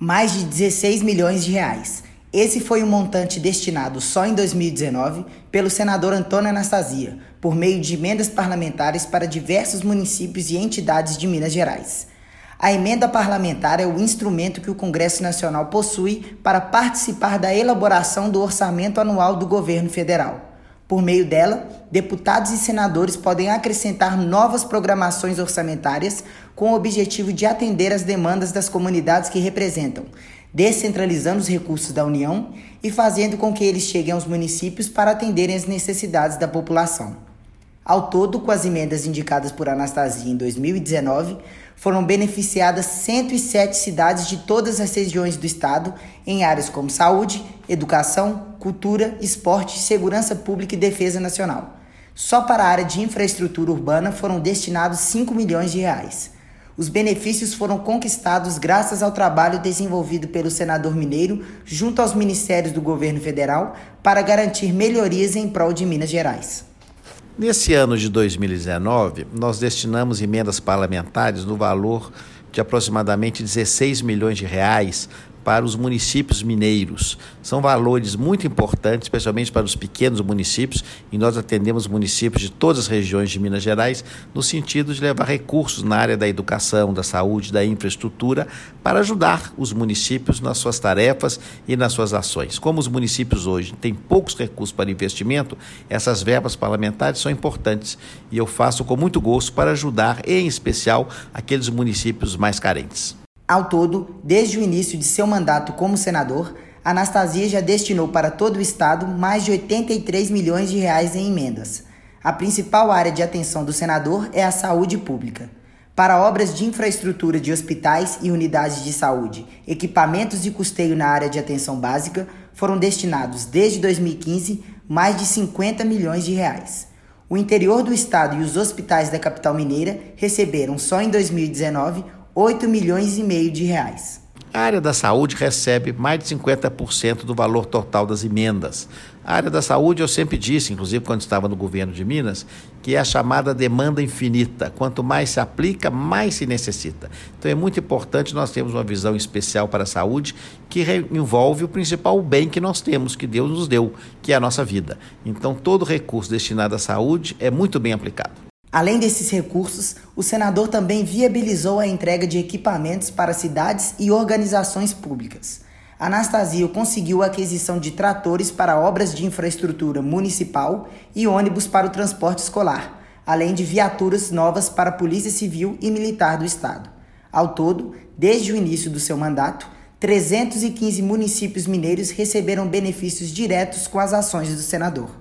mais de 16 milhões de reais. Esse foi o montante destinado só em 2019 pelo senador Antônio Anastasia, por meio de emendas parlamentares para diversos municípios e entidades de Minas Gerais. A emenda parlamentar é o instrumento que o Congresso Nacional possui para participar da elaboração do orçamento anual do governo federal. Por meio dela, deputados e senadores podem acrescentar novas programações orçamentárias com o objetivo de atender às demandas das comunidades que representam, descentralizando os recursos da União e fazendo com que eles cheguem aos municípios para atenderem as necessidades da população. Ao todo, com as emendas indicadas por Anastasia em 2019, foram beneficiadas 107 cidades de todas as regiões do estado em áreas como saúde, educação, cultura, esporte, segurança pública e defesa nacional. Só para a área de infraestrutura urbana foram destinados 5 milhões de reais. Os benefícios foram conquistados graças ao trabalho desenvolvido pelo senador Mineiro junto aos ministérios do governo federal para garantir melhorias em prol de Minas Gerais. Nesse ano de 2019, nós destinamos emendas parlamentares no valor de aproximadamente 16 milhões de reais para os municípios mineiros. São valores muito importantes, especialmente para os pequenos municípios, e nós atendemos municípios de todas as regiões de Minas Gerais, no sentido de levar recursos na área da educação, da saúde, da infraestrutura, para ajudar os municípios nas suas tarefas e nas suas ações. Como os municípios hoje têm poucos recursos para investimento, essas verbas parlamentares são importantes e eu faço com muito gosto para ajudar, em especial, aqueles municípios mais carentes. Ao todo, desde o início de seu mandato como senador, Anastasia já destinou para todo o estado mais de 83 milhões de reais em emendas. A principal área de atenção do senador é a saúde pública. Para obras de infraestrutura de hospitais e unidades de saúde, equipamentos e custeio na área de atenção básica, foram destinados desde 2015 mais de 50 milhões de reais. O interior do estado e os hospitais da capital mineira receberam só em 2019 8 milhões e meio de reais. A área da saúde recebe mais de 50% do valor total das emendas. A área da saúde, eu sempre disse, inclusive quando estava no governo de Minas, que é a chamada demanda infinita. Quanto mais se aplica, mais se necessita. Então é muito importante nós termos uma visão especial para a saúde que envolve o principal bem que nós temos, que Deus nos deu, que é a nossa vida. Então todo recurso destinado à saúde é muito bem aplicado. Além desses recursos, o senador também viabilizou a entrega de equipamentos para cidades e organizações públicas. Anastasio conseguiu a aquisição de tratores para obras de infraestrutura municipal e ônibus para o transporte escolar, além de viaturas novas para a Polícia Civil e Militar do Estado. Ao todo, desde o início do seu mandato, 315 municípios mineiros receberam benefícios diretos com as ações do senador.